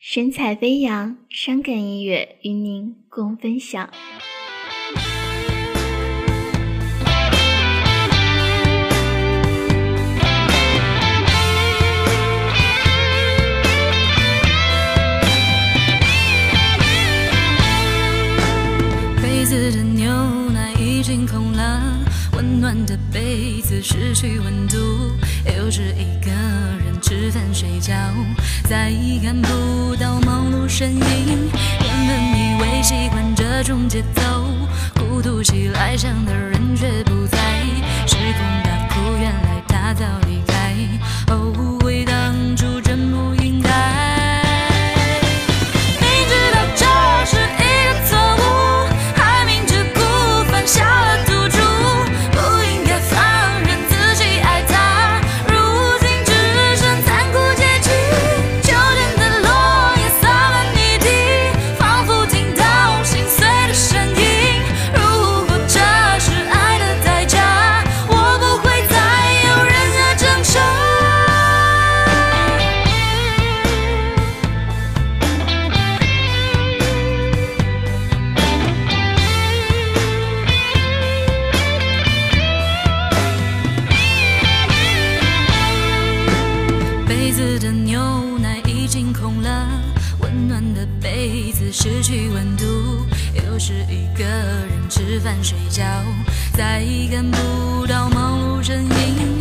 神采飞扬，伤感音乐与您共分享。杯子的牛奶已经空了，温暖的杯子失去温度，又是一个人吃饭睡觉，再也看不声音。原本以为习惯这种节奏，孤独起来像的人空了，温暖的被子失去温度，又是一个人吃饭睡觉，再也看不到忙碌身影。